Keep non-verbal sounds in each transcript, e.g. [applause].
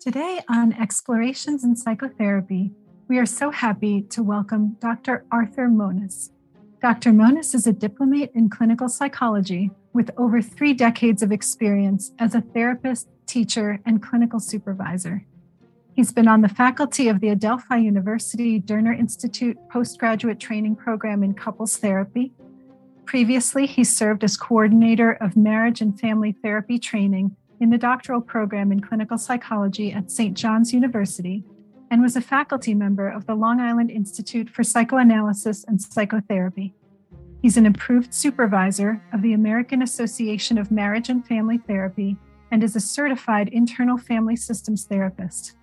Today on Explorations in Psychotherapy, we are so happy to welcome Dr. Arthur Mones. Dr. Mones is a diplomate in clinical psychology with over three decades of experience as a therapist, teacher, and clinical supervisor. He's been on the faculty of the Adelphi University Derner Institute postgraduate training program in couples therapy. Previously, he served as coordinator of marriage and family therapy training in the doctoral program in clinical psychology at St. John's University and was a faculty member of the Long Island Institute for Psychoanalysis and Psychotherapy. He's an approved supervisor of the American Association of Marriage and Family Therapy and is a certified internal family systems therapist.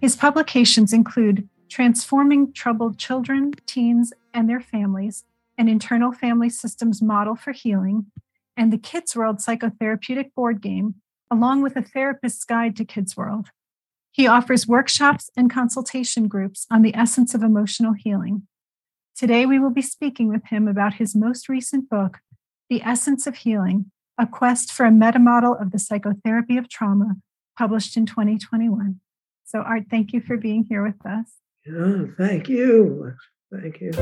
His publications include Transforming Troubled Children, Teens, and Their Families, an internal family systems model for healing, and the Kids World Psychotherapeutic Board Game, along with a therapist's guide to Kids World. He offers workshops and consultation groups on the essence of emotional healing. Today, we will be speaking with him about his most recent book, The Essence of Healing A Quest for a Meta Model of the Psychotherapy of Trauma, published in 2021. So, Art, thank you for being here with us. Yeah, thank you. Thank you.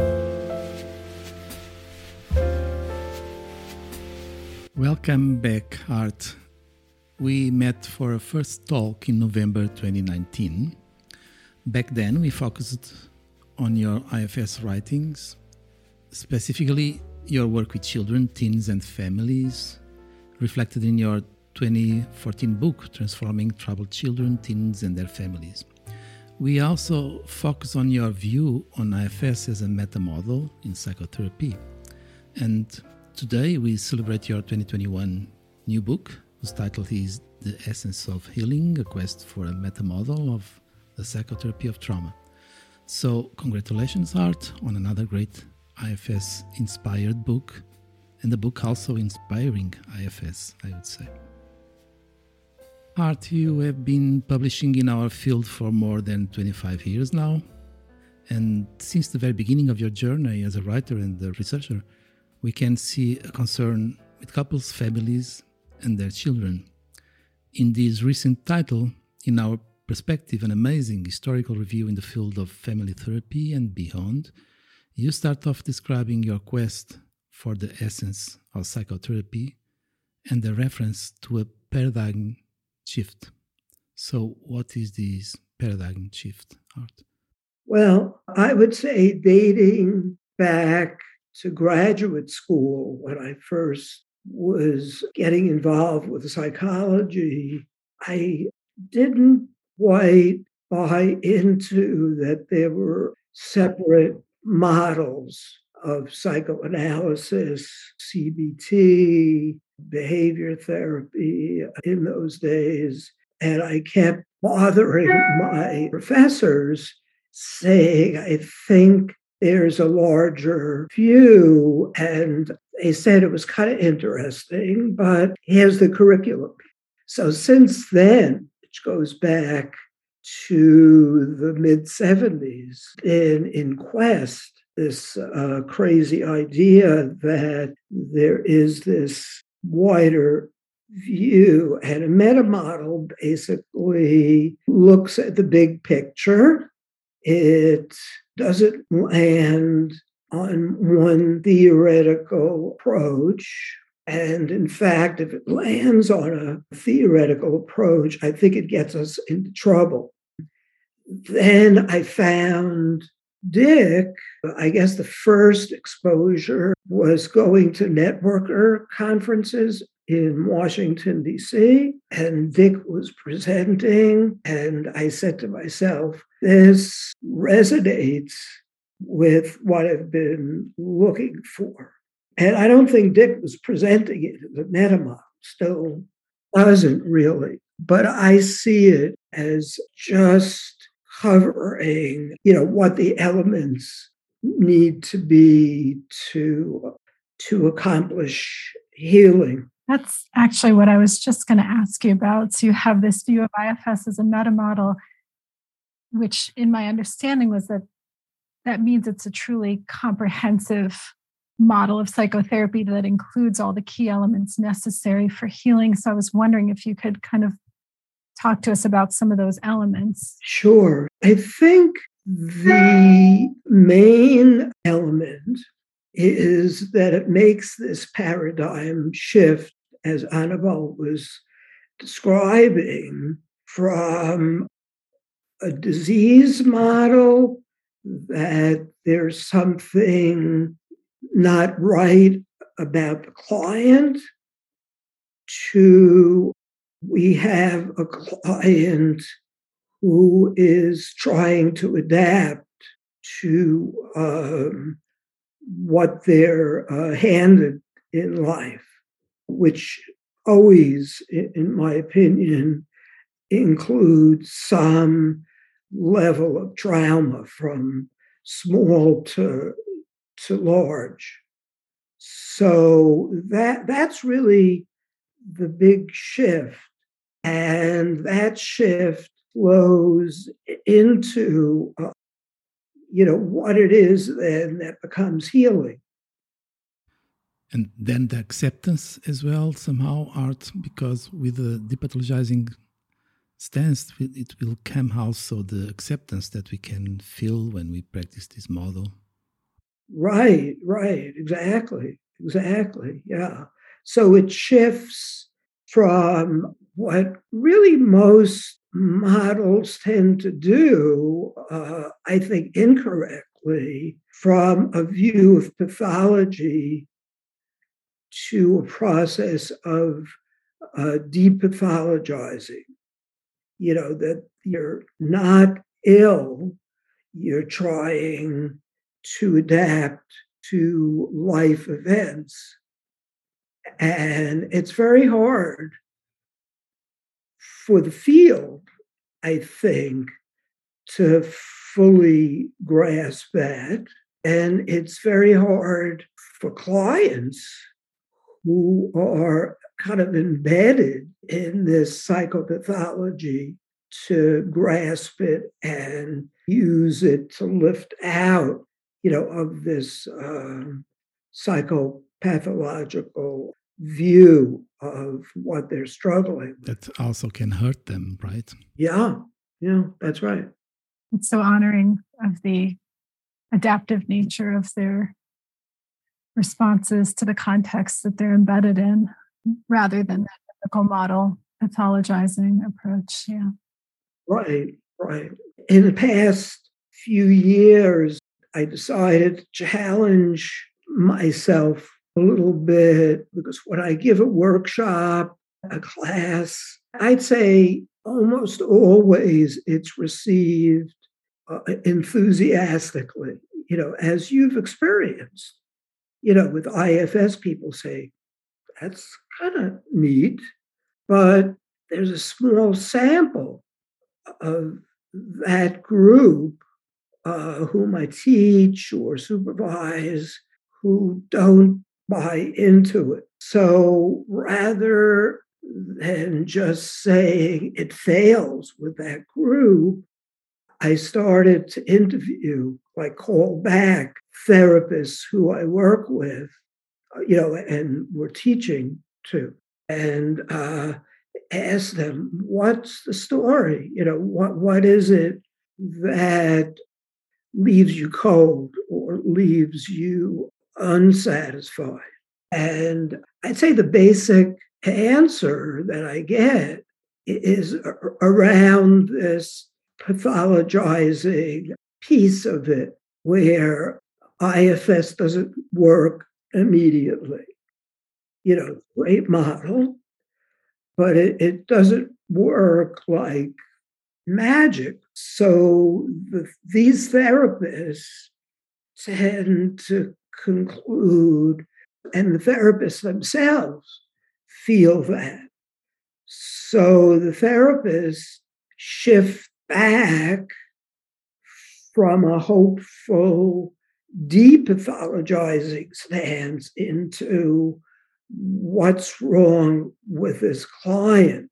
Welcome back, Art. We met for a first talk in November 2019. Back then, we focused on your IFS writings, specifically your work with children, teens, and families, reflected in your 2014 book, Transforming Troubled Children, Teens, and Their Families. We also focus on your view on IFS as a meta model in psychotherapy. And today we celebrate your 2021 new book, whose title is The Essence of Healing A Quest for a Meta Model of the Psychotherapy of Trauma. So, congratulations, Art, on another great IFS inspired book, and the book also inspiring IFS, I would say. Art, you have been publishing in our field for more than 25 years now. And since the very beginning of your journey as a writer and a researcher, we can see a concern with couples, families, and their children. In this recent title, in our perspective, an amazing historical review in the field of family therapy and beyond, you start off describing your quest for the essence of psychotherapy and the reference to a paradigm shift. So, what is this paradigm shift, Art? Well, I would say dating back to graduate school when I first was getting involved with psychology, I didn't quite buy into that there were separate models of psychoanalysis, CBT, behavior therapy in those days. And I kept bothering my professors saying, I think there's a larger view. And they said it was kind of interesting, but here's the curriculum. So since then, which goes back to the mid 70s, in, in Quest, this uh, crazy idea that there is this wider view and a meta model basically looks at the big picture. It doesn't land on one theoretical approach. And in fact, if it lands on a theoretical approach, I think it gets us into trouble. Then I found Dick, I guess the first exposure was going to networker conferences in Washington, D.C., and Dick was presenting. And I said to myself, this resonates with what I've been looking for. And I don't think Dick was presenting it as a meta model, still doesn't really. But I see it as just covering, you know, what the elements need to be to to accomplish healing. That's actually what I was just going to ask you about. So you have this view of IFS as a meta model, which in my understanding was that that means it's a truly comprehensive model of psychotherapy that includes all the key elements necessary for healing. So I was wondering if you could kind of talk to us about some of those elements? Sure. I think the main element is that it makes this paradigm shift, as Annabelle was describing, from a disease model that there's something not right about the client to we have a client who is trying to adapt to um, what they're uh, handed in life, which always, in my opinion, includes some level of trauma from small to to large. So that that's really the big shift. And that shift flows into, uh, you know, what it is then that becomes healing. And then the acceptance as well, somehow, art, because with the depathologizing stance, it will come also the acceptance that we can feel when we practice this model. Right, right, exactly, exactly, yeah. So it shifts from what really most models tend to do, uh, I think incorrectly, from a view of pathology to a process of uh, depathologizing. You know, that you're not ill, you're trying to adapt to life events. And it's very hard for the field, I think, to fully grasp that. And it's very hard for clients who are kind of embedded in this psychopathology to grasp it and use it to lift out, you know, of this um, psychopathological view of what they're struggling with. That also can hurt them, right? Yeah, yeah, that's right. It's so honoring of the adaptive nature of their responses to the context that they're embedded in rather than that typical model pathologizing approach. Yeah. Right, right. In the past few years, I decided to challenge myself a little bit because when I give a workshop, a class, I'd say almost always it's received uh, enthusiastically, you know, as you've experienced. You know, with IFS, people say, that's kind of neat, but there's a small sample of that group uh, whom I teach or supervise who don't buy into it. So rather than just saying it fails with that group, I started to interview, like call back therapists who I work with, uh, you know, and we're teaching to, and uh, ask them, what's the story? You know, what what is it that leaves you cold or leaves you unsatisfied. And I'd say the basic answer that I get is around this pathologizing piece of it where IFS doesn't work immediately. You know, great model, but it, it doesn't work like magic. So the, these therapists tend to conclude, and the therapists themselves feel that. So the therapists shift back from a hopeful, depathologizing stance into what's wrong with this client,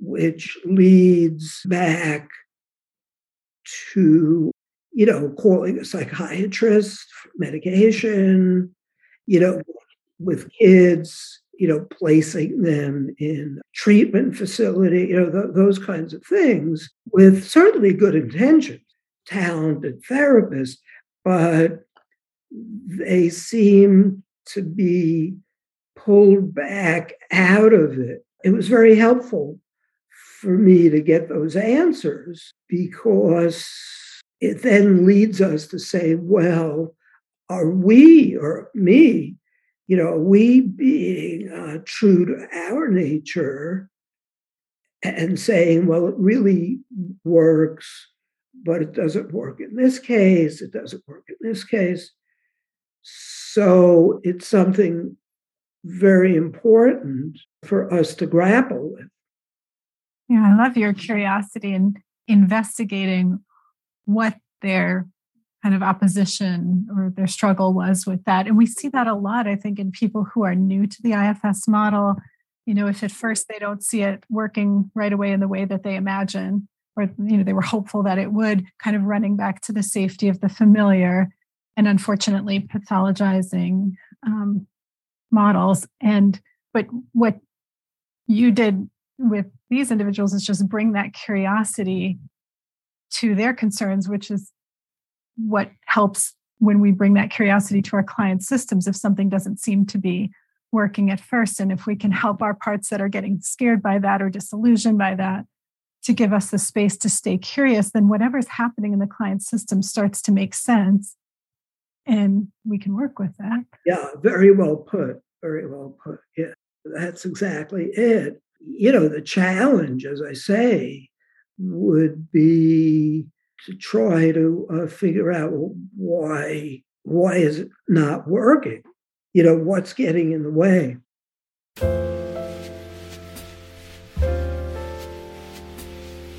which leads back to you know, calling a psychiatrist, medication, you know, with kids, you know, placing them in treatment facility, you know, th- those kinds of things with certainly good intentions, talented therapists, but they seem to be pulled back out of it. It was very helpful for me to get those answers because it then leads us to say, well, are we or me you know, we being uh, true to our nature and saying, well, it really works, but it doesn't work in this case, it doesn't work in this case. So it's something very important for us to grapple with. Yeah, I love your curiosity in investigating what their kind of opposition or their struggle was with that. And we see that a lot, I think, in people who are new to the IFS model. You know, if at first they don't see it working right away in the way that they imagine, or, you know, they were hopeful that it would, kind of running back to the safety of the familiar and unfortunately pathologizing um, models. And, but what you did with these individuals is just bring that curiosity to their concerns, which is what helps when we bring that curiosity to our client systems if something doesn't seem to be working at first and if we can help our parts that are getting scared by that or disillusioned by that to give us the space to stay curious then whatever's happening in the client system starts to make sense and we can work with that yeah very well put very well put yeah that's exactly it you know the challenge as i say would be to try to uh, figure out why why is it not working? You know, what's getting in the way?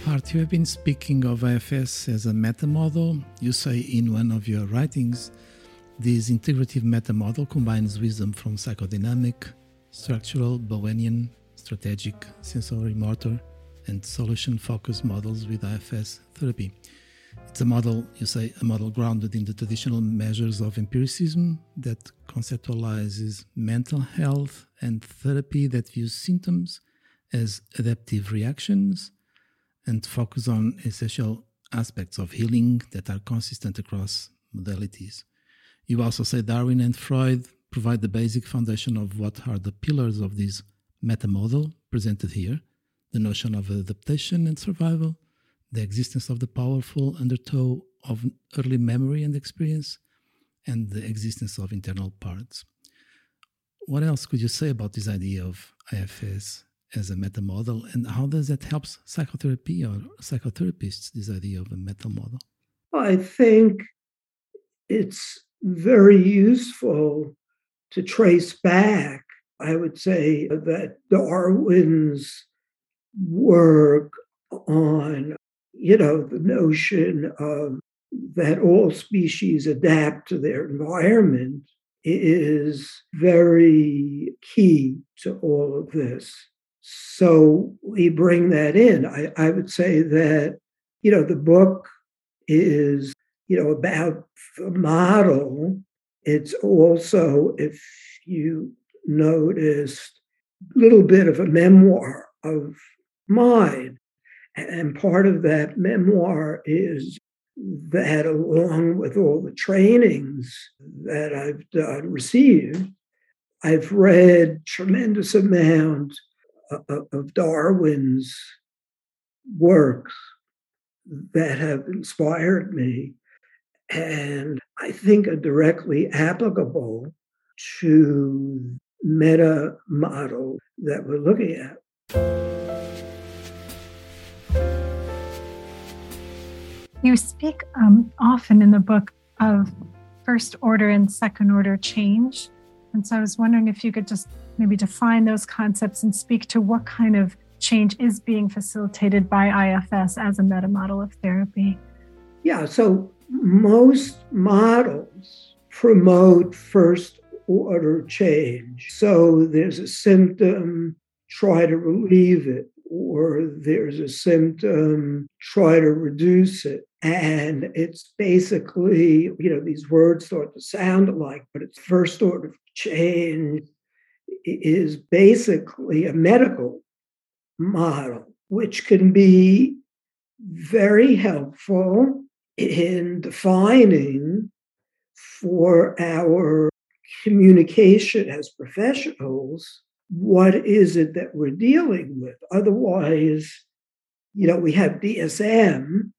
Art, you have been speaking of IFS as a meta model. You say in one of your writings, this integrative meta model combines wisdom from psychodynamic, structural, Bowenian, strategic, sensory motor, and solution focused models with IFS therapy. It's a model, you say, a model grounded in the traditional measures of empiricism that conceptualizes mental health and therapy that views symptoms as adaptive reactions and focus on essential aspects of healing that are consistent across modalities. You also say Darwin and Freud provide the basic foundation of what are the pillars of this meta model presented here the notion of adaptation and survival, the existence of the powerful undertow of early memory and experience, and the existence of internal parts. What else could you say about this idea of IFS as a meta model, and how does that help psychotherapy or psychotherapists, this idea of a meta model? Well, I think it's very useful to trace back, I would say, that Darwin's work on you know, the notion of that all species adapt to their environment is very key to all of this. So we bring that in. I, I would say that, you know, the book is, you know, about the model. It's also, if you noticed, a little bit of a memoir of mine. And part of that memoir is that, along with all the trainings that I've done, received, I've read tremendous amount of Darwin's works that have inspired me and I think are directly applicable to meta model that we're looking at. You speak um, often in the book of first order and second order change. And so I was wondering if you could just maybe define those concepts and speak to what kind of change is being facilitated by IFS as a meta model of therapy. Yeah, so most models promote first order change. So there's a symptom, try to relieve it, or there's a symptom, try to reduce it. And it's basically, you know, these words start to sound alike, but it's first order change is basically a medical model, which can be very helpful in defining for our communication as professionals what is it that we're dealing with. Otherwise, you know, we have DSM,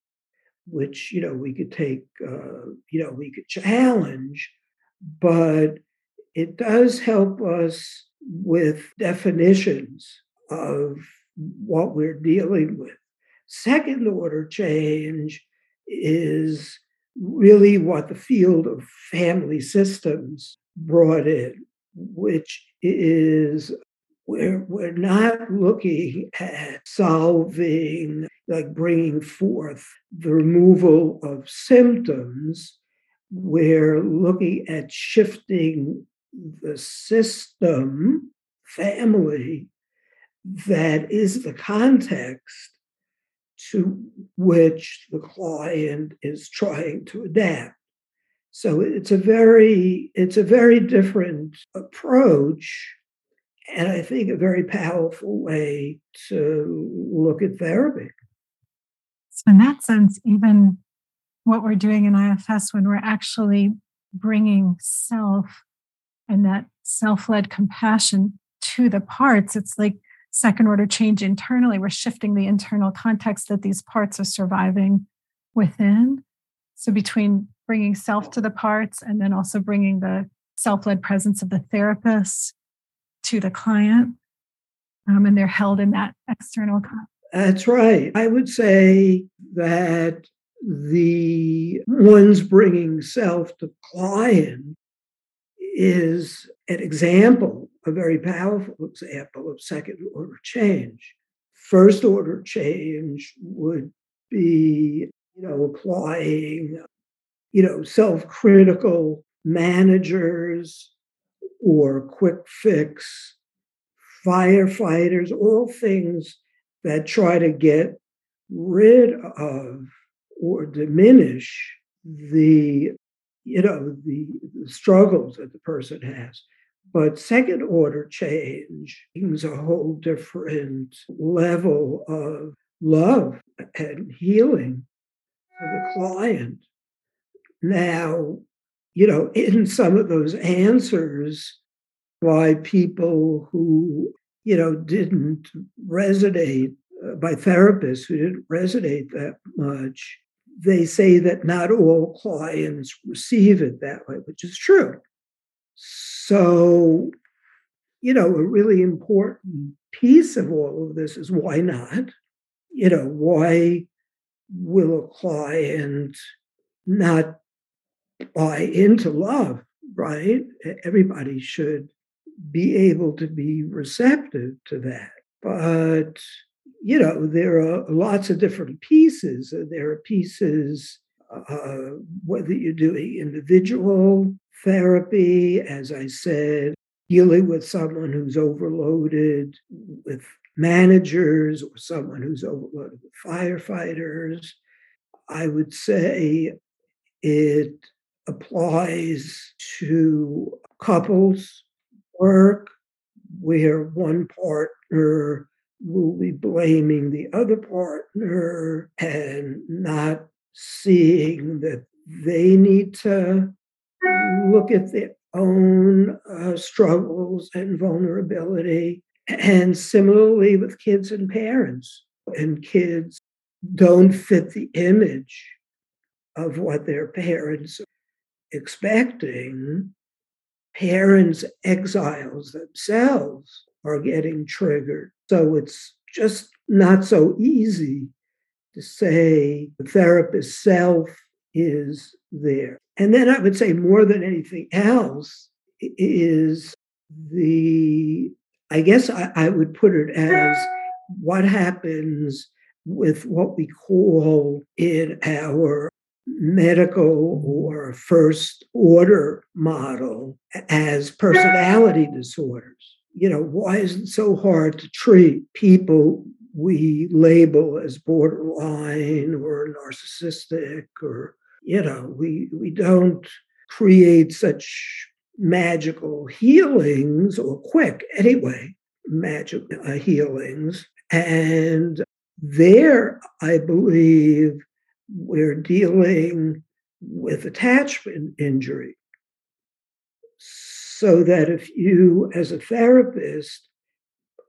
which, you know, we could take, uh, you know, we could challenge, but it does help us with definitions of what we're dealing with. Second order change is really what the field of family systems brought in, which is we're, we're not looking at solving, like bringing forth the removal of symptoms. We're looking at shifting the system, family, that is the context to which the client is trying to adapt. So it's a very it's a very different approach and I think a very powerful way to look at therapy. So in that sense even what we're doing in IFS when we're actually bringing self and that self-led compassion to the parts it's like second order change internally. We're shifting the internal context that these parts are surviving within. So, between bringing self to the parts and then also bringing the self led presence of the therapist to the client, um, and they're held in that external context. That's right. I would say that the ones bringing self to client is an example a very powerful example of second order change. First order change would be, you know, applying, you know, self critical managers or quick fix firefighters, all things that try to get rid of or diminish the you know the, the struggles that the person has but second order change is a whole different level of love and healing for the client. Now, you know, [laughs] in some of those answers by people who, you know, didn't resonate, uh, by therapists who didn't resonate that much, they say that not all clients receive it that way, which is true. So, you know, a really important piece of all of this is why not? You know, why will a client not buy into love, right? Everybody should be able to be receptive to that. But, you know, there are lots of different pieces. There are pieces, uh, whether you're doing individual therapy, as I said, dealing with someone who's overloaded with managers or someone who's overloaded with firefighters. I would say it applies to couples work where one partner will be blaming the other partner and not seeing that they need to look at their own uh, struggles and vulnerability. And similarly with kids and parents, and kids don't fit the image of what their parents expecting, parents exiles themselves are getting triggered. So it's just not so easy to say the therapist self is there. And then I would say more than anything else is the, I guess I, I would put it as what happens with what we call in our medical or first order model as personality disorders. You know, why is it so hard to treat people we label as borderline or narcissistic or you know we we don't create such magical healings, or quick anyway, magic uh, healings. And there, I believe we're dealing with attachment injury. So that if you, as a therapist,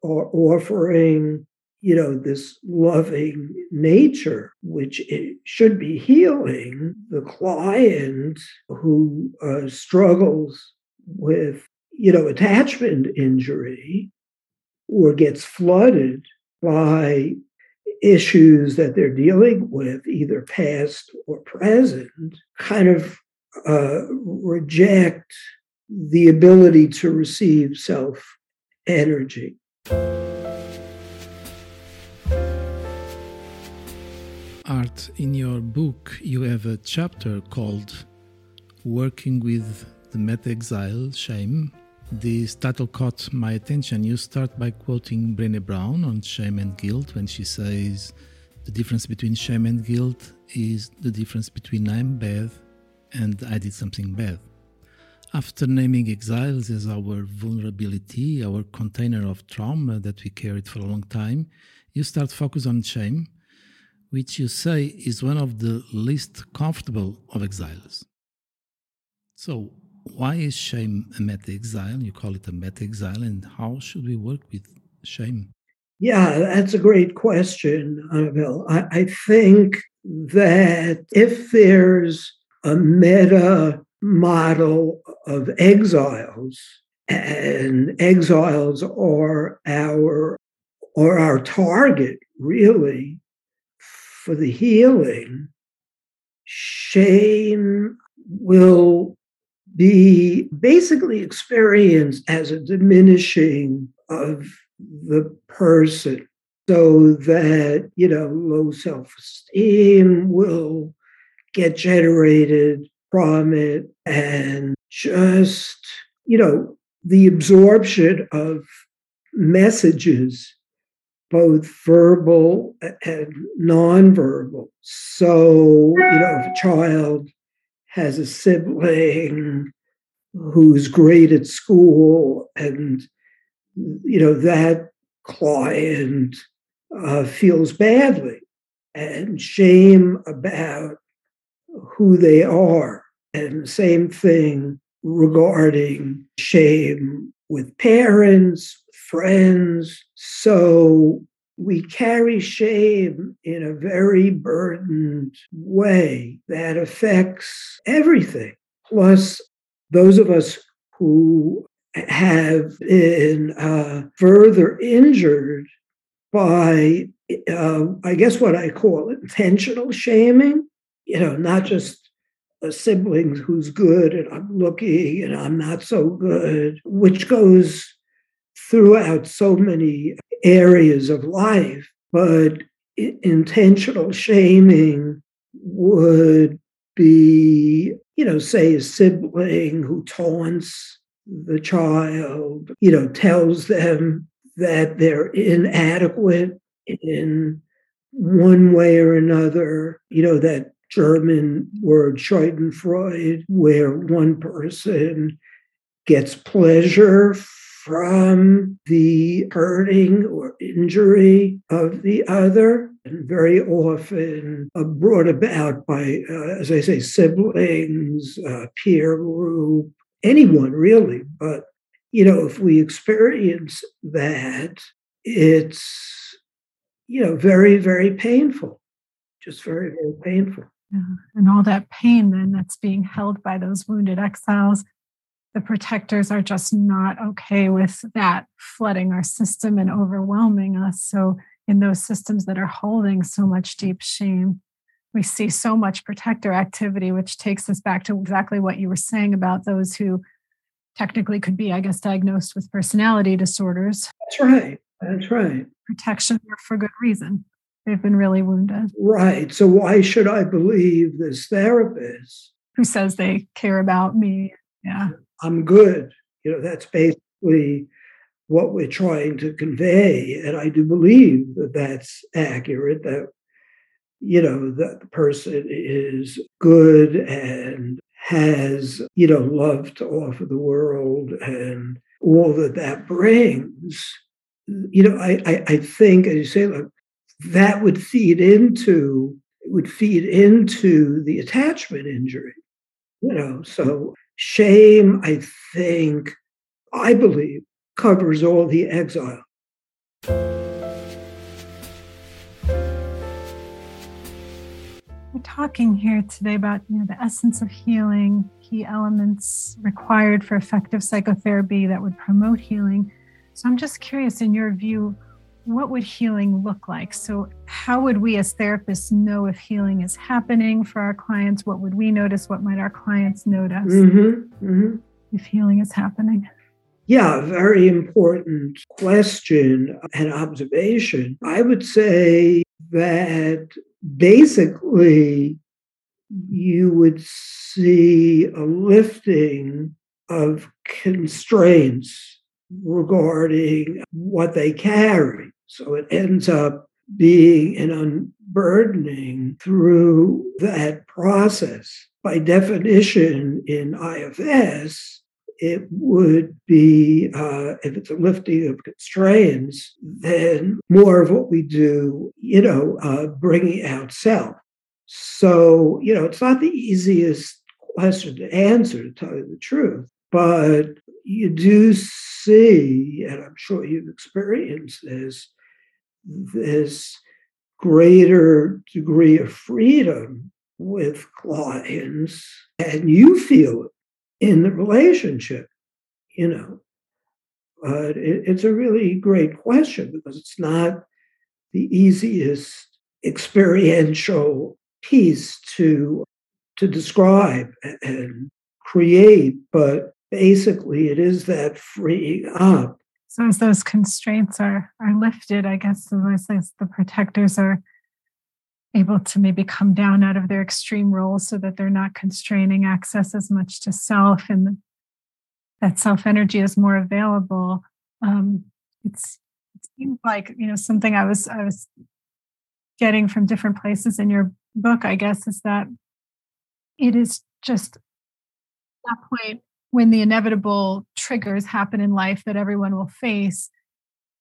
are offering you know, this loving nature, which should be healing the client who uh, struggles with, you know, attachment injury or gets flooded by issues that they're dealing with, either past or present, kind of uh, reject the ability to receive self energy. Art, in your book, you have a chapter called Working with the Meta Exile Shame. This title caught my attention. You start by quoting Brené Brown on shame and guilt when she says, The difference between shame and guilt is the difference between I'm bad and I did something bad. After naming exiles as our vulnerability, our container of trauma that we carried for a long time, you start focus on shame which you say is one of the least comfortable of exiles. So, why is shame a meta exile? You call it a meta exile, and how should we work with shame? Yeah, that's a great question, Annabelle. I, I think that if there's a meta model of exiles, and exiles are our or our target really for the healing, shame will be basically experienced as a diminishing of the person so that you know low self-esteem will get generated from it and just you know the absorption of messages both verbal and nonverbal. So, you know, if a child has a sibling who's great at school and, you know, that client uh, feels badly and shame about who they are. And same thing regarding shame with parents, friends. So we carry shame in a very burdened way that affects everything. Plus, those of us who have been uh, further injured by, uh, I guess, what I call intentional shaming, you know, not just a sibling who's good and I'm looking and I'm not so good, which goes throughout so many areas of life. But intentional shaming would be, you know, say a sibling who taunts the child, you know, tells them that they're inadequate in one way or another, you know, that German word Schadenfreude, where one person gets pleasure from the hurting or injury of the other, and very often brought about by, uh, as I say, siblings, uh, peer group, anyone really. But, you know, if we experience that, it's, you know, very, very painful, just very, very painful. Yeah. And all that pain then that's being held by those wounded exiles the protectors are just not okay with that flooding our system and overwhelming us. So, in those systems that are holding so much deep shame, we see so much protector activity, which takes us back to exactly what you were saying about those who technically could be, I guess, diagnosed with personality disorders. That's right. That's right. Protection for good reason. They've been really wounded. Right. So, why should I believe this therapist? Who says they care about me? Yeah. I'm good. You know, that's basically what we're trying to convey. And I do believe that that's accurate, that, you know, that the person is good and has, you know, love to offer the world and all that that brings, you know, I, I, I think, as you say, like, that would feed into would feed into the attachment injury. You know, so shame, I think, I believe, covers all the exile. We're talking here today about you know the essence of healing, key elements required for effective psychotherapy that would promote healing. So I'm just curious, in your view, what would healing look like? So, how would we as therapists know if healing is happening for our clients? What would we notice? What might our clients notice mm-hmm, mm-hmm. if healing is happening? Yeah, very important question and observation. I would say that basically you would see a lifting of constraints regarding what they carry. So it ends up being an unburdening through that process. By definition, in IFS, it would be, uh, if it's a lifting of constraints, then more of what we do, you know, uh, bringing out self. So, you know, it's not the easiest question to answer, to tell you the truth, but you do see, and I'm sure you've experienced this, this greater degree of freedom with clients, and you feel it in the relationship, you know. But it, it's a really great question because it's not the easiest experiential piece to to describe and create, but basically it is that freeing up. So as those constraints are are lifted, I guess as the protectors are able to maybe come down out of their extreme roles so that they're not constraining access as much to self and that self energy is more available um, it's it seems like you know something i was i was getting from different places in your book i guess is that it is just that point when the inevitable triggers happen in life that everyone will face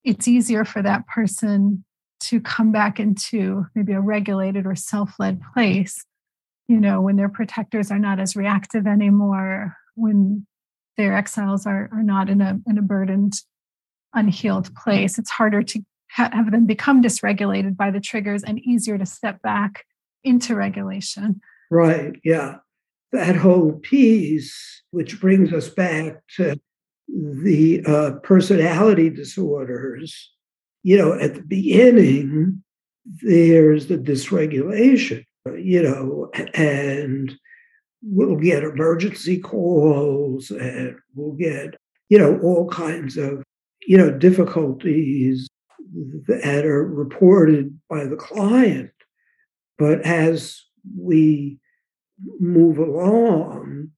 it's easier for that person to come back into maybe a regulated or self-led place you know when their protectors are not as reactive anymore when their exiles are, are not in a in a burdened unhealed place. It's harder to ha- have them become dysregulated by the triggers and easier to step back into regulation. Right yeah that whole piece which brings us back to the uh, personality disorders you know, at the beginning, there's the dysregulation, you know, and we'll get emergency calls and we'll get, you know, all kinds of, you know, difficulties that are reported by the client. But as we move along,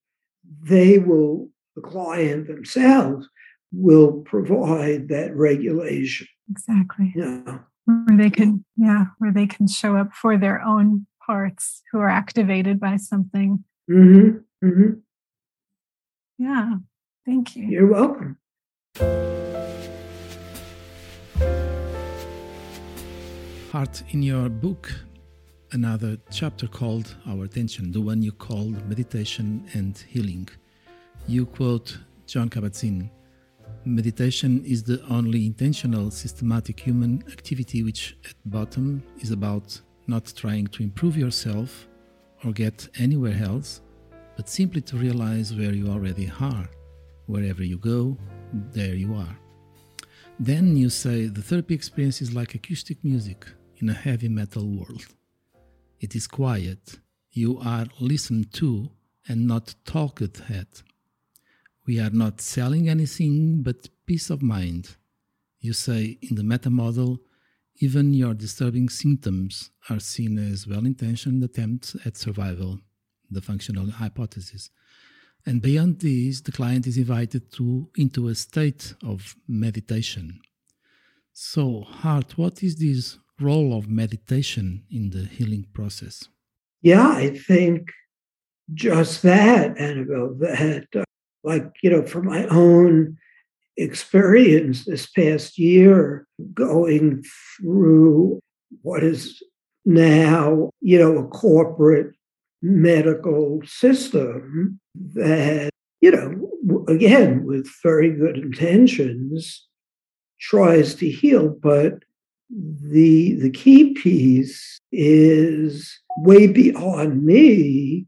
they will, the client themselves will provide that regulation. Exactly. Yeah. Where they can, yeah, where they can show up for their own parts who are activated by something. Mm-hmm. Mm-hmm. Yeah. Thank you. You're welcome. Hart, in your book, another chapter called Our Attention, the one you called Meditation and Healing, you quote John Kabat-Zinn Meditation is the only intentional, systematic human activity which, at bottom, is about not trying to improve yourself or get anywhere else, but simply to realize where you already are. Wherever you go, there you are. Then you say the therapy experience is like acoustic music in a heavy metal world. It is quiet, you are listened to and not talked at. We are not selling anything but peace of mind. You say in the meta model, even your disturbing symptoms are seen as well intentioned attempts at survival, the functional hypothesis. And beyond this, the client is invited to into a state of meditation. So, Hart, what is this role of meditation in the healing process? Yeah, I think just that, Annabelle, that, uh, like, you know, from my own experience this past year, going through what is now, you know, a corporate medical system that, you know, again, with very good intentions, tries to heal. But the the key piece is way beyond me.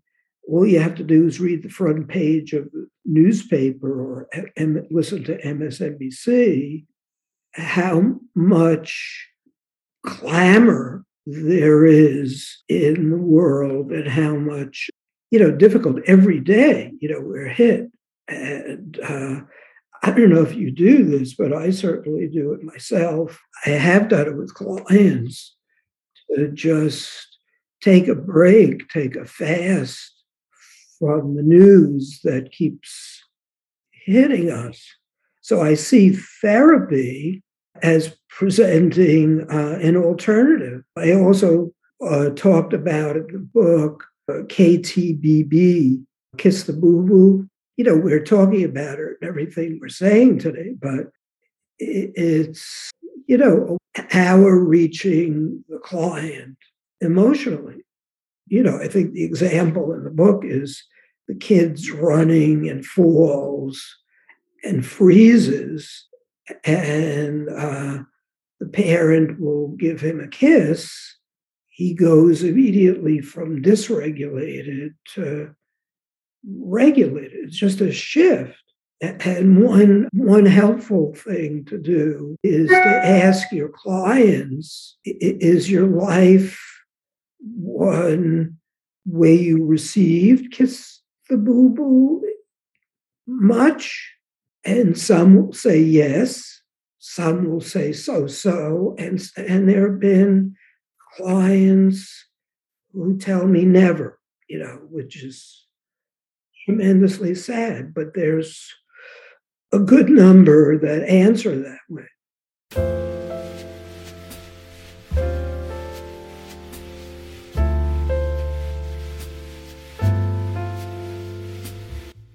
All you have to do is read the front page of the newspaper or M- listen to MSNBC. How much clamor there is in the world and how much you know difficult every day you know we're hit and uh, i don't know if you do this but i certainly do it myself i have done it with clients to just take a break take a fast from the news that keeps hitting us so i see therapy as presenting uh, an alternative. I also uh, talked about in the book uh, KTBB, Kiss the Boo Boo. You know, we're talking about it and everything we're saying today, but it's, you know, our reaching the client emotionally. You know, I think the example in the book is the kids running and falls and freezes and uh, the parent will give him a kiss, he goes immediately from dysregulated to regulated. It's just a shift. And one one helpful thing to do is to ask your clients: Is your life one way you received kiss the boo boo much? And some will say yes, some will say so so. And, and there have been clients who tell me never, you know, which is tremendously sad, but there's a good number that answer that way.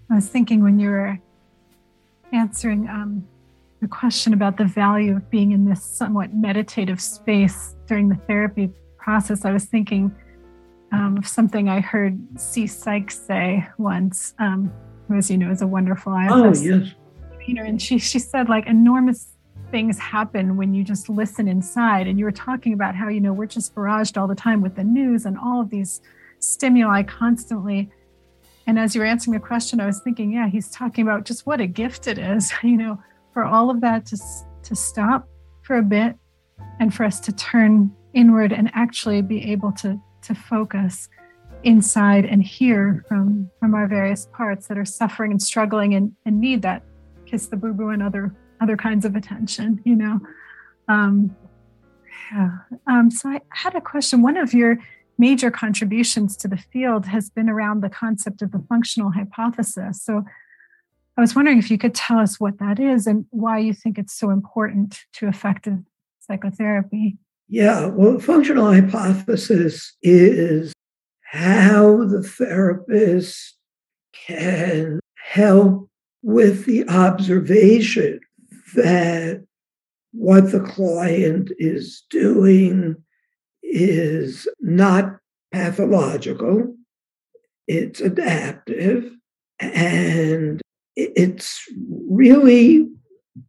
I was thinking when you were answering um, the question about the value of being in this somewhat meditative space during the therapy process, I was thinking um, something I heard Cece Sykes say once, um, who, as you know, is a wonderful IFS oh, yes. trainer. And she, she said, like, enormous things happen when you just listen inside. And you were talking about how, you know, we're just barraged all the time with the news and all of these stimuli constantly. And as you were answering the question, I was thinking, yeah, he's talking about just what a gift it is, [laughs] you know, for all of that to, to stop for a bit and for us to turn inward and actually be able to, to focus inside and hear from, from our various parts that are suffering and struggling and, and need that kiss the boo boo and other, other kinds of attention, you know. Um, yeah. Um, so I had a question. One of your major contributions to the field has been around the concept of the functional hypothesis. So I was wondering if you could tell us what that is and why you think it's so important to effective psychotherapy. Yeah, well, functional hypothesis is how the therapist can help with the observation that what the client is doing is not pathological, it's adaptive, and it's really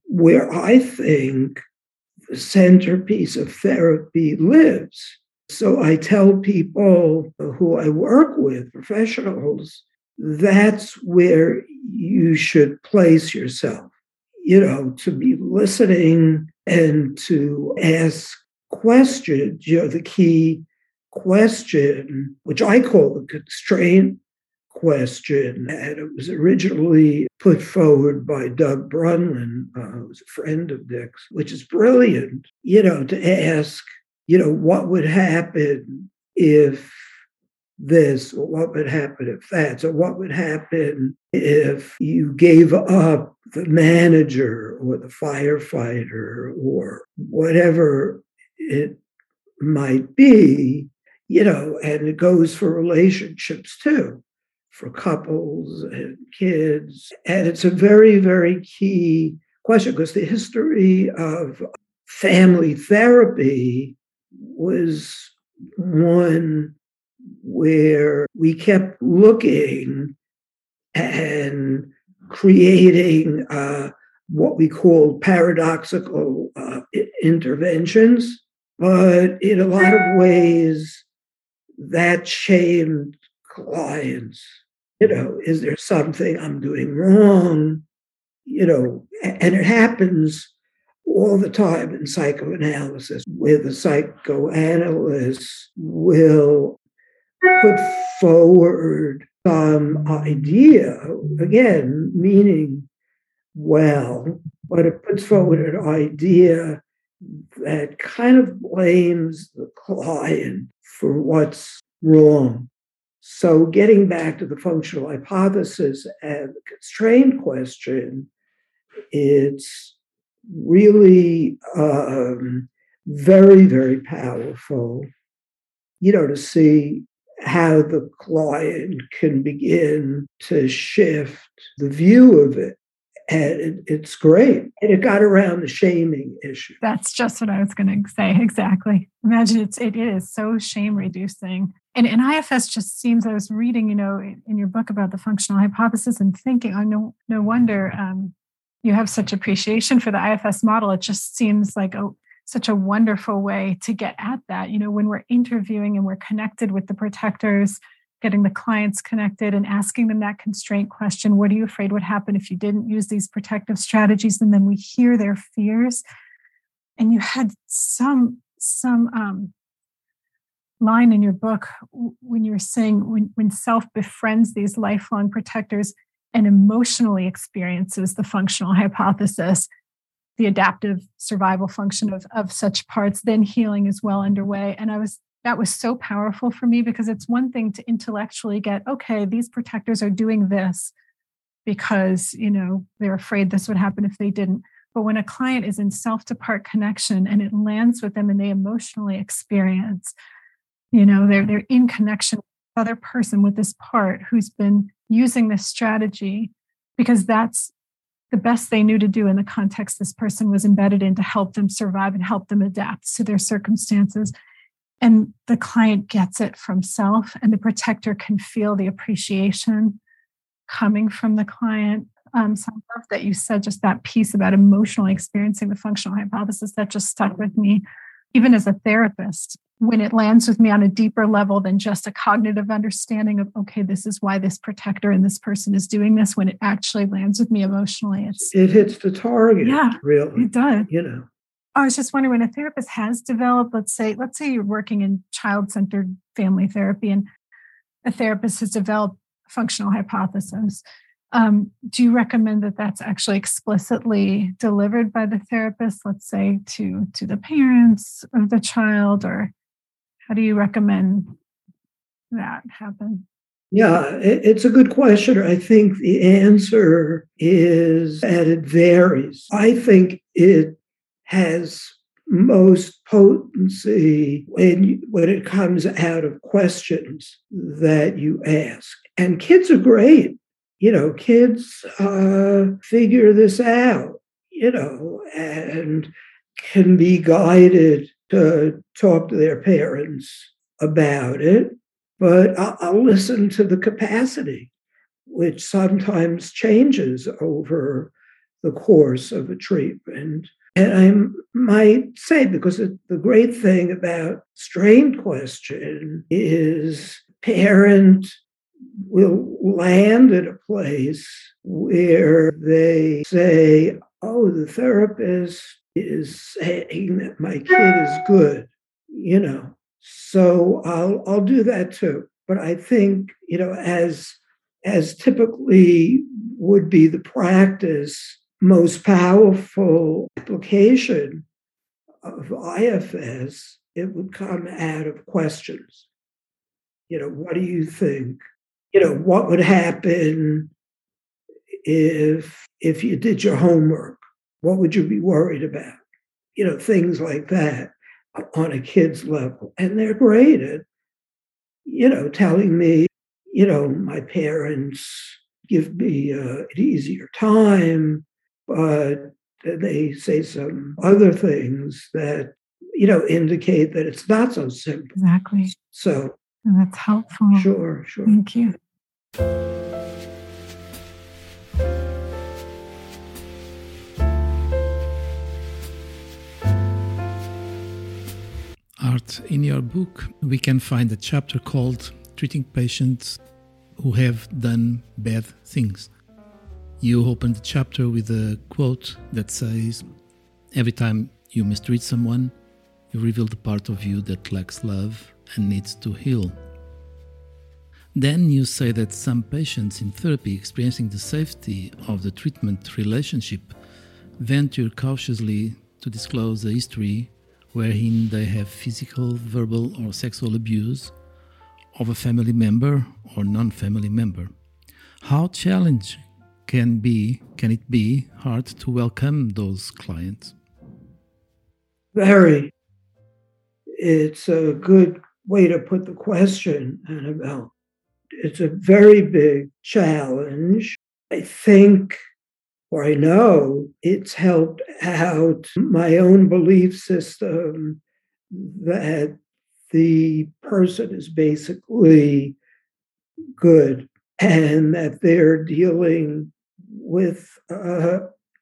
where I think centerpiece of therapy lives. So I tell people who I work with, professionals, that's where you should place yourself, you know, to be listening and to ask questions, you know, the key question, which I call the constraint question, and it was originally put forward by Doug Breunlin, uh, who's a friend of Dick's, which is brilliant, you know, to ask, you know, what would happen if this, or what would happen if that, so what would happen if you gave up the manager or the firefighter or whatever it might be, you know, and it goes for relationships too. For couples and kids. And it's a very, very key question because the history of family therapy was one where we kept looking and creating uh, what we call paradoxical uh, interventions. But in a lot of ways, that shamed clients. You know, is there something I'm doing wrong? You know, and it happens all the time in psychoanalysis where the psychoanalyst will put forward some idea, again, meaning well, but it puts forward an idea that kind of blames the client for what's wrong. So, getting back to the functional hypothesis and the constraint question, it's really um, very, very powerful, you know, to see how the client can begin to shift the view of it and it, it's great. And it got around the shaming issue. That's just what I was going to say. Exactly. Imagine it's it is so shame reducing. And, and IFS just seems. I was reading, you know, in your book about the functional hypothesis and thinking, oh no, no wonder um, you have such appreciation for the IFS model. It just seems like a such a wonderful way to get at that. You know, when we're interviewing and we're connected with the protectors getting the clients connected and asking them that constraint question what are you afraid would happen if you didn't use these protective strategies? And then we hear their fears. And you had some some um, line in your book when you were saying when, when self befriends these lifelong protectors and emotionally experiences the functional hypothesis the adaptive survival function of, of such parts then healing is well underway. And i was that was so powerful for me because it's one thing to intellectually get okay these protectors are doing this because you know they're afraid this would happen if they didn't. But when a client is in self to part connection and it lands with them and they emotionally experience you know they're they're in connection with other person with this part who's been using this strategy because that's the best they knew to do in the context this person was embedded in to help them survive and help them adapt to their circumstances and the client gets it from self and the protector can feel the appreciation coming from the client. Um, so i love that you said just that piece about emotionally experiencing the functional hypothesis that just stuck with me even as a therapist when it lands with me on a deeper level than just a cognitive understanding of okay this is why this protector and this person is doing this when it actually lands with me emotionally it's it hits the target yeah really it does. you know I was just wondering when a therapist has developed, let's say, let's say you're working in child-centered family therapy and a therapist has developed functional hypothesis. Um, do you recommend that that's actually explicitly delivered by the therapist, let's say to to the parents of the child, or how do you recommend that happen? Yeah, it's a good question. I think the answer is that it varies. I think it has most potency when, when it comes out of questions that you ask. And kids are great. You know, kids uh, figure this out, you know, and can be guided to talk to their parents about it. But I'll, I'll listen to the capacity, which sometimes changes over the course of a treatment. And I might say, because the great thing about strain question is parent will land at a place where they say, oh, the therapist is saying that my kid is good, you know. So I'll I'll do that too. But I think, you know, as as typically would be the practice most powerful application of IFS, it would come out of questions. You know, what do you think? You know, what would happen if if you did your homework? What would you be worried about? You know, things like that on a kid's level. And they're at, you know, telling me, you know, my parents give me uh, an easier time, but they say some other things that, you know, indicate that it's not so simple. Exactly. So that's helpful. Sure, sure. Thank you. Art, in your book, we can find a chapter called Treating Patients Who Have Done Bad Things. You open the chapter with a quote that says, Every time you mistreat someone, you reveal the part of you that lacks love and needs to heal. Then you say that some patients in therapy experiencing the safety of the treatment relationship venture cautiously to disclose a history wherein they have physical, verbal, or sexual abuse of a family member or non-family member. How challenging can be can it be hard to welcome those clients? Very. It's a good way to put the question, Annabelle. It's a very big challenge. I think or I know it's helped out my own belief system that the person is basically good and that they're dealing with uh,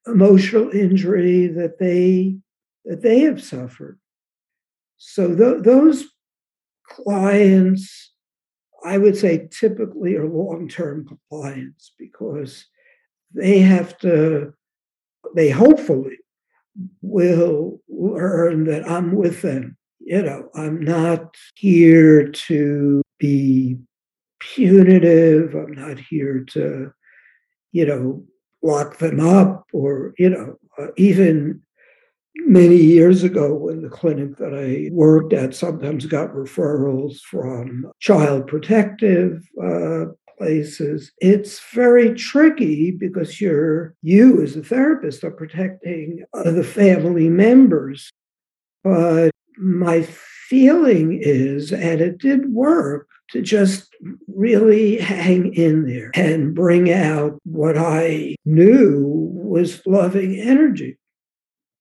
emotional injury that they that they have suffered. So th- those clients, I would say, typically are long-term clients because they have to, they hopefully will learn that I'm with them. You know, I'm not here to be punitive. I'm not here to, you know, lock them up or, you know, uh, even many years ago when the clinic that I worked at sometimes got referrals from child protective uh, places. It's very tricky because you're, you as a therapist are protecting the family members. But my feeling is, and it did work, to just really hang in there and bring out what I knew was loving energy.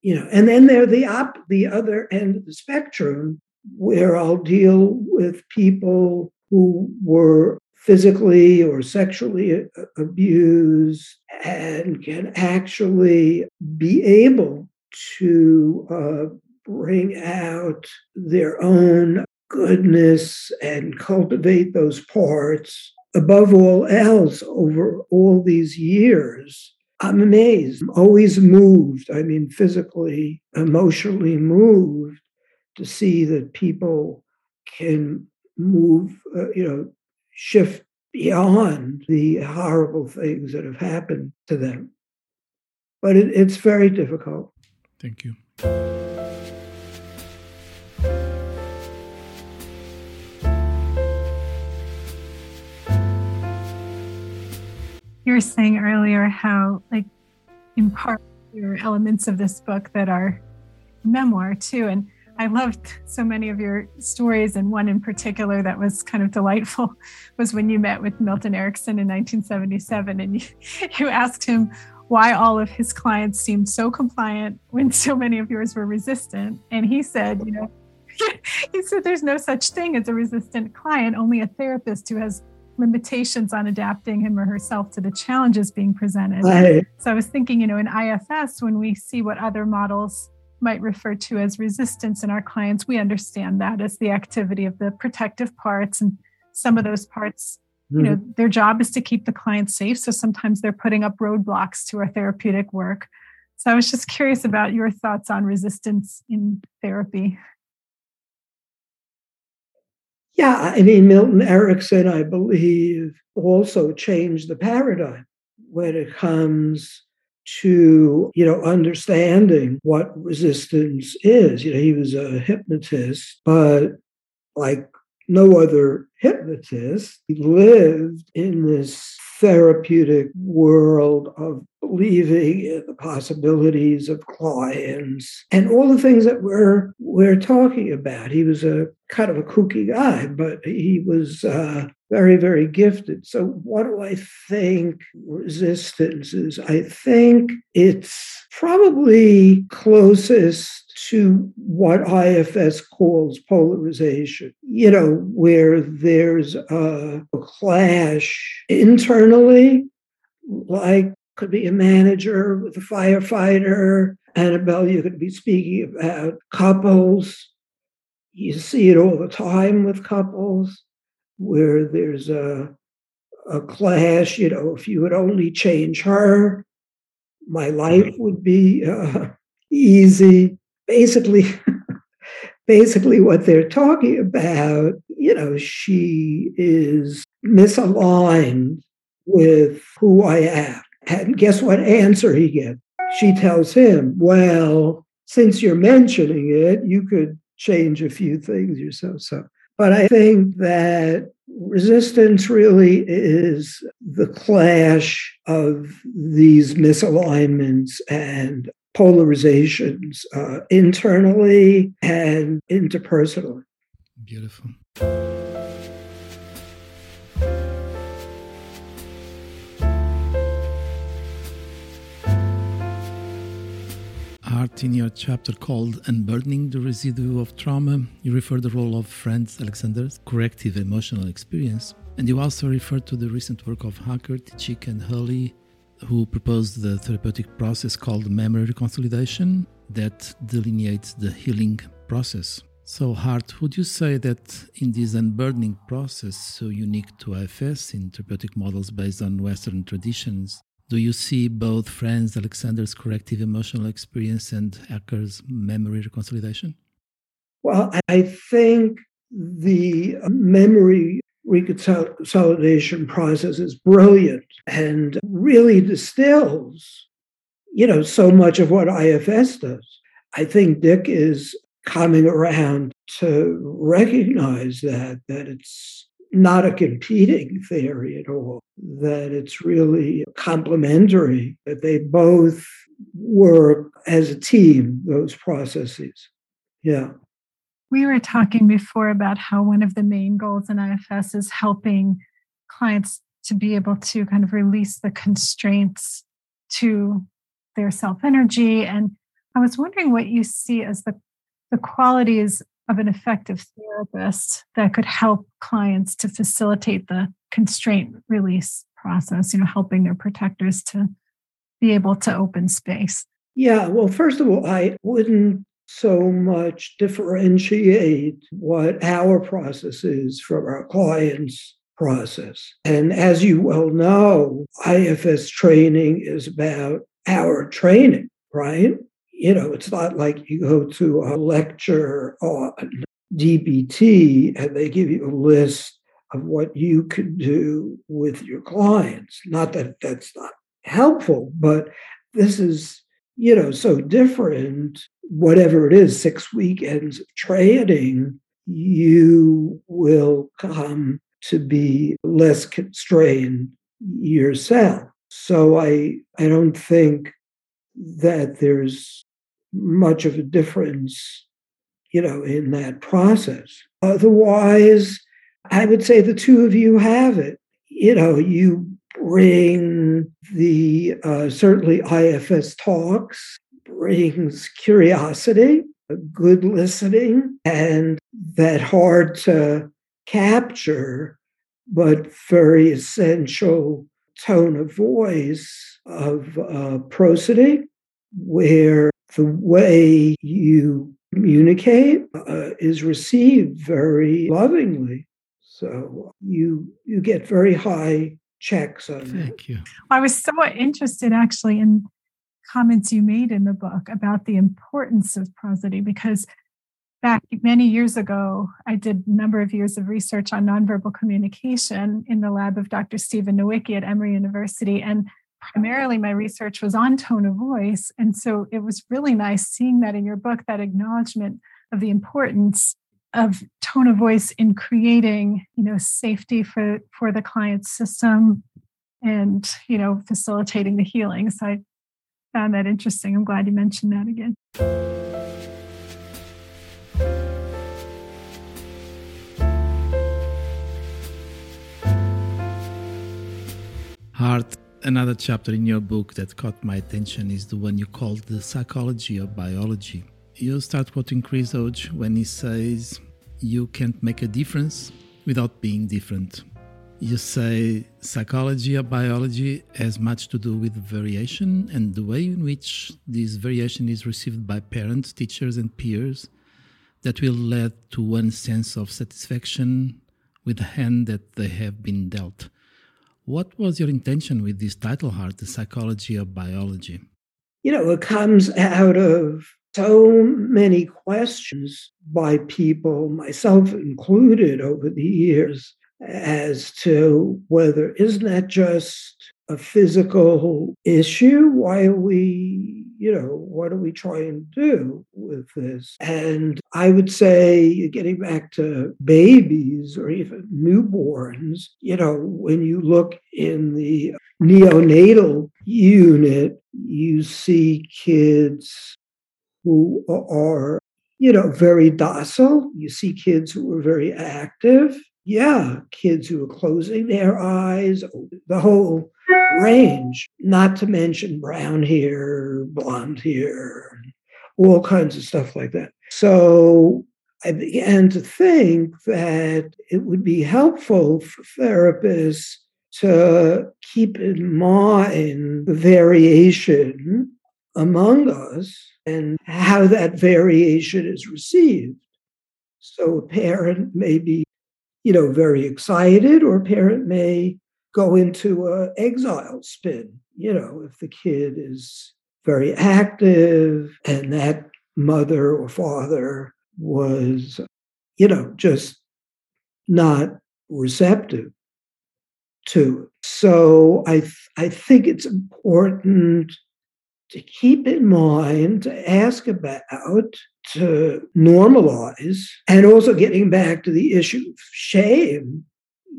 You know, and then there the op the other end of the spectrum where I'll deal with people who were physically or sexually abused and can actually be able to uh, bring out their own goodness and cultivate those parts above all else over all these years. I'm amazed. I'm always moved. I mean, physically, emotionally moved to see that people can move, uh, you know, shift beyond the horrible things that have happened to them. But it, it's very difficult. Thank you. You were saying earlier how, like, in part, there are elements of this book that are memoir too. And I loved so many of your stories, and one in particular that was kind of delightful [laughs] was when you met with Milton Erickson in 1977, and you, [laughs] you asked him why all of his clients seemed so compliant when so many of yours were resistant. And he said, you know, [laughs] he said there's no such thing as a resistant client, only a therapist who has limitations on adapting him or herself to the challenges being presented. Right. So I was thinking, you know, in IFS, when we see what other models might refer to as resistance in our clients, we understand that as the activity of the protective parts. And some of those parts, mm-hmm. you know, mm-hmm. their job is to keep the client safe. So sometimes they're putting up roadblocks to our therapeutic work. So I was just curious about your thoughts on resistance in therapy. Yeah, I mean, Milton Erickson, I believe, also changed the paradigm when it comes to you know understanding what resistance is you know he was a hypnotist but like no other hypnotist. He lived in this therapeutic world of in the possibilities of clients and all the things that we're we're talking about. He was a kind of a kooky guy, but he was uh, very, very gifted. So, what do I think resistance is? I think it's probably closest to what IFS calls polarization, you know, where there's a, a clash internally, like could be a manager with a firefighter. Annabelle, you could be speaking about couples. You see it all the time with couples where there's a a clash. You know, if you would only change her, my life would be uh, easy basically [laughs] basically what they're talking about you know she is misaligned with who i am and guess what answer he gets she tells him well since you're mentioning it you could change a few things yourself so but i think that resistance really is the clash of these misalignments and polarizations uh, internally and interpersonally. Beautiful. Art, in your chapter called Unburdening the Residue of Trauma, you refer to the role of Franz Alexander's corrective emotional experience, and you also refer to the recent work of Ecker, Ticic, and Hulley who proposed the therapeutic process called memory consolidation that delineates the healing process. So, Art, would you say that in this unburdening process, so unique to IFS in therapeutic models based on Western traditions, do you see both Franz Alexander's corrective emotional experience and Ecker's memory consolidation? Well, I think the memory reconsolidation process is brilliant and really distills, you know, so much of what IFS does. I think Dick is coming around to recognize that that it's not a competing theory at all, that it's really complementary, that they both work as a team, those processes. Yeah. We were talking before about how one of the main goals in IFS is helping clients to be able to kind of release the constraints to their self energy. And I was wondering what you see as the, the qualities of an effective therapist that could help clients to facilitate the constraint release process, you know, helping their protectors to be able to open space. Yeah, well, first of all, I wouldn't so much differentiate what our process is from our clients' process. And as you well know, IFS training is about our training, right? You know, it's not like you go to a lecture on DBT and they give you a list of what you could do with your clients. Not that that's not helpful, but this is you know, so different, whatever it is, six weekends of training, you will come to be less constrained yourself. So I I don't think that there's much of a difference, you know, in that process. Otherwise, I would say the two of you have it. You know, you bring the uh, certainly IFS talks, brings curiosity, good listening, and that hard to capture, but very essential tone of voice of uh, prosody, where the way you communicate uh, is received very lovingly. So you you get very high checks on Thank you. I was somewhat interested actually in comments you made in the book about the importance of prosody because back many years ago, I did a number of years of research on nonverbal communication in the lab of Dr. Stephen Nowicki at Emory University. And primarily my research was on tone of voice. And so it was really nice seeing that in your book, that acknowledgement of the importance of tone of voice in creating, you know, safety for for the client's system and, you know, facilitating the healing. So I found that interesting. I'm glad you mentioned that again. Art, another chapter in your book that caught my attention is the one you called The Psychology of Biology. You start quoting Chris when he says, You can't make a difference without being different. You say psychology or biology has much to do with variation and the way in which this variation is received by parents, teachers, and peers that will lead to one sense of satisfaction with the hand that they have been dealt. What was your intention with this title, Art, the psychology of biology? You know, it comes out of so many questions by people, myself included, over the years as to whether isn't that just a physical issue? Why are we, you know, what are we trying to do with this? And I would say, getting back to babies or even newborns, you know, when you look in the neonatal unit, you see kids who are, you know, very docile. You see kids who are very active yeah, kids who are closing their eyes, the whole range, not to mention brown hair, blonde hair, all kinds of stuff like that. So I began to think that it would be helpful for therapists to keep in mind the variation among us and how that variation is received. So a parent may be you know, very excited, or a parent may go into a exile spin. You know, if the kid is very active and that mother or father was, you know, just not receptive to it. So I th- I think it's important to keep in mind, to ask about, to normalize, and also getting back to the issue of shame.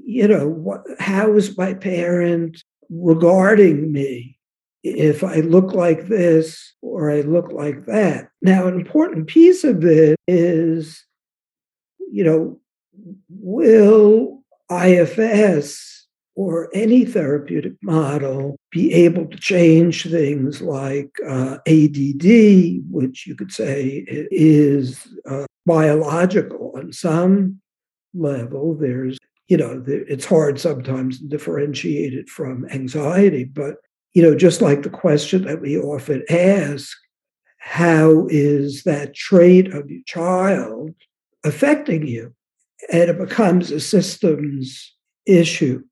You know, what, how is my parent regarding me if I look like this or I look like that? Now, an important piece of it is, you know, will IFS or any therapeutic model be able to change things like uh, ADD, which you could say is uh, biological on some level. There's, you know, it's hard sometimes to differentiate it from anxiety, but, you know, just like the question that we often ask, how is that trait of your child affecting you? And it becomes a systems issue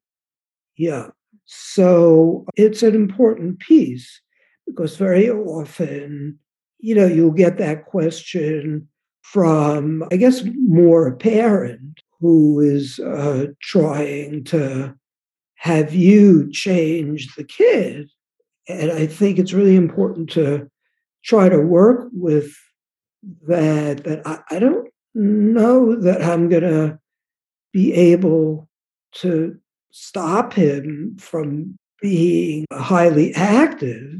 yeah. So it's an important piece because very often, you know, you'll get that question from, I guess, more a parent who is uh, trying to have you change the kid. And I think it's really important to try to work with that, that I, I don't know that I'm going to be able to stop him from being highly active,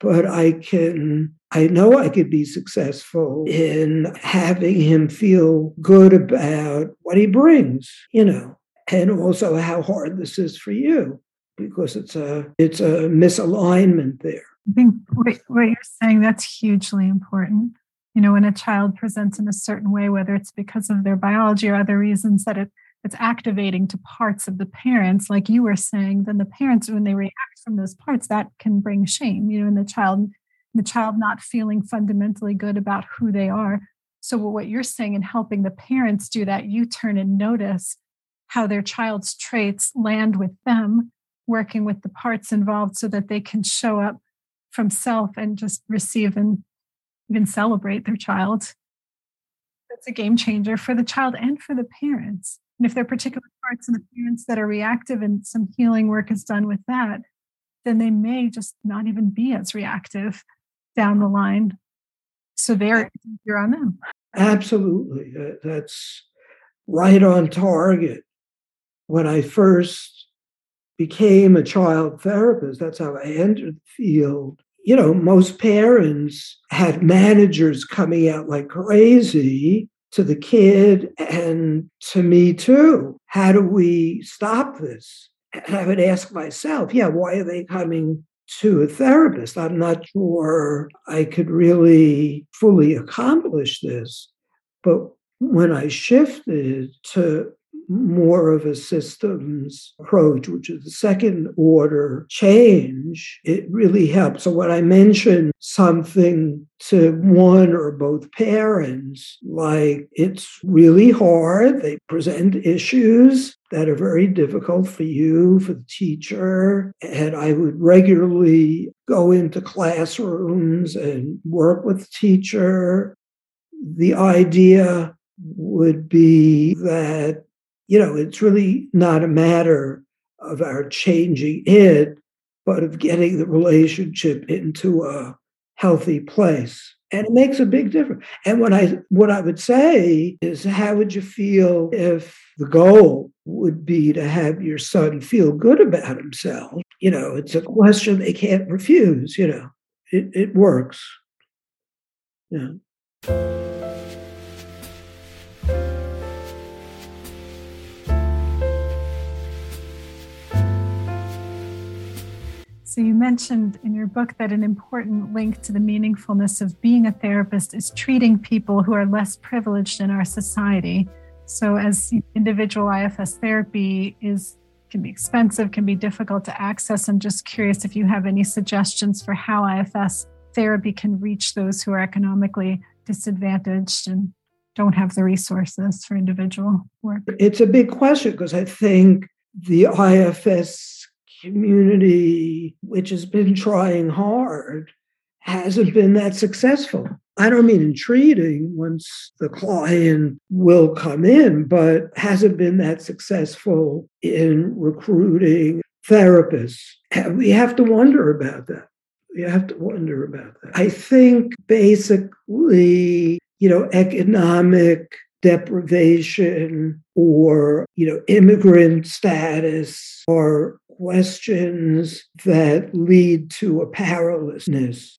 but I can, I know I could be successful in having him feel good about what he brings, you know, and also how hard this is for you because it's a it's a misalignment there. I think what, what you're saying that's hugely important. You know, when a child presents in a certain way, whether it's because of their biology or other reasons that it it's activating to parts of the parents like you were saying then the parents when they react from those parts that can bring shame you know and the child the child not feeling fundamentally good about who they are. So what you're saying and helping the parents do that you turn and notice how their child's traits land with them working with the parts involved so that they can show up from self and just receive and even celebrate their child. That's a game changer for the child and for the parents and if there are particular parts in the parents that are reactive and some healing work is done with that, then they may just not even be as reactive down the line. So they're you're on them. Absolutely. Uh, that's right on target. When I first became a child therapist, that's how I entered the field. You know, most parents had managers coming out like crazy to the kid and to me too. How do we stop this? And I would ask myself, yeah, why are they coming to a therapist? I'm not sure I could really fully accomplish this. But when I shifted to more of a systems approach, which is the second order change, it really helps. So when I mention something to one or both parents, like it's really hard, they present issues that are very difficult for you, for the teacher. And I would regularly go into classrooms and work with the teacher. The idea would be that you know, it's really not a matter of our changing it, but of getting the relationship into a healthy place. And it makes a big difference. And what I what I would say is how would you feel if the goal would be to have your son feel good about himself? You know, it's a question they can't refuse, you know. It it works. Yeah. So, you mentioned in your book that an important link to the meaningfulness of being a therapist is treating people who are less privileged in our society. So, as individual IFS therapy is can be expensive, can be difficult to access. I'm just curious if you have any suggestions for how IFS therapy can reach those who are economically disadvantaged and don't have the resources for individual work. It's a big question because I think the IFS community, which has been trying hard, hasn't been that successful. I don't mean in treating once the client will come in, but hasn't been that successful in recruiting therapists. We have to wonder about that. We have to wonder about that. I think basically, you know, economic deprivation or, you know, immigrant status or questions that lead to a powerlessness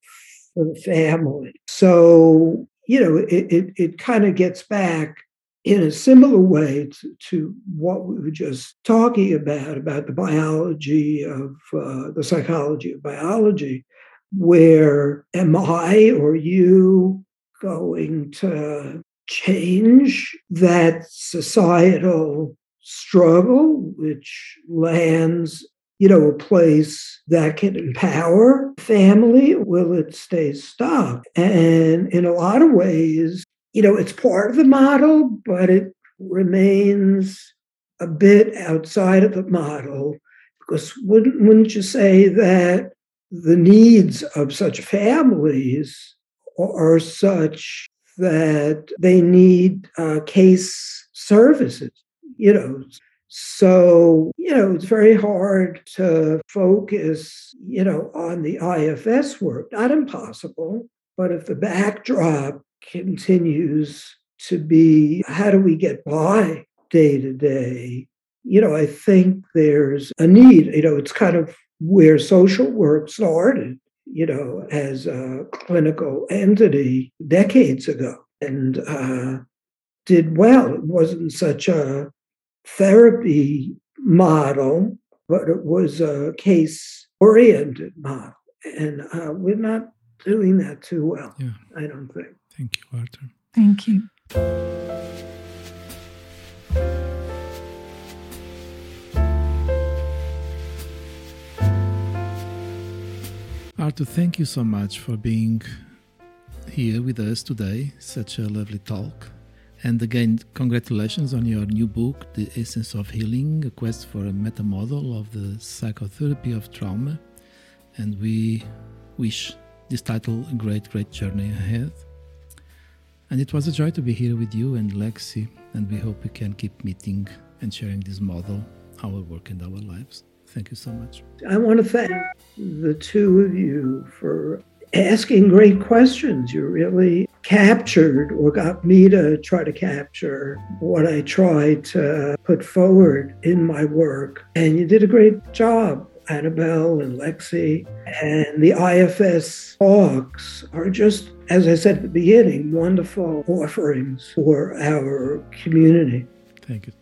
for the family. So, you know, it, it, it kind of gets back in a similar way to, to, what we were just talking about, about the biology of uh, the psychology of biology, where am I or you going to change that societal struggle, which lands, you know, a place that can empower family, will it stay stuck? And in a lot of ways, you know, it's part of the model, but it remains a bit outside of the model because wouldn't, wouldn't you say that the needs of such families are such that they need uh, case services you know. So, you know, it's very hard to focus, you know, on the IFS work. Not impossible, but if the backdrop continues to be how do we get by day to day, you know, I think there's a need. You know, it's kind of where social work started, you know, as a clinical entity decades ago and uh, did well. It wasn't such a therapy model, but it was a case oriented model. And uh, we're not doing that too well, yeah. I don't think. Thank you, Arthur. Thank you. Arthur, thank you so much for being here with us today. Such a lovely talk. And again, congratulations on your new book, The Essence of Healing, a quest for a meta model of the psychotherapy of trauma. And we wish this title a great, great journey ahead. And it was a joy to be here with you and Lexi, and we hope we can keep meeting and sharing this model, our work and our lives. Thank you so much. I want to thank the two of you for asking great questions. You really captured or got me to try to capture what I tried to put forward in my work. And you did a great job. Annabelle and Lexi and the IFS talks are just, as I said at the beginning, wonderful offerings for our community. Thank you.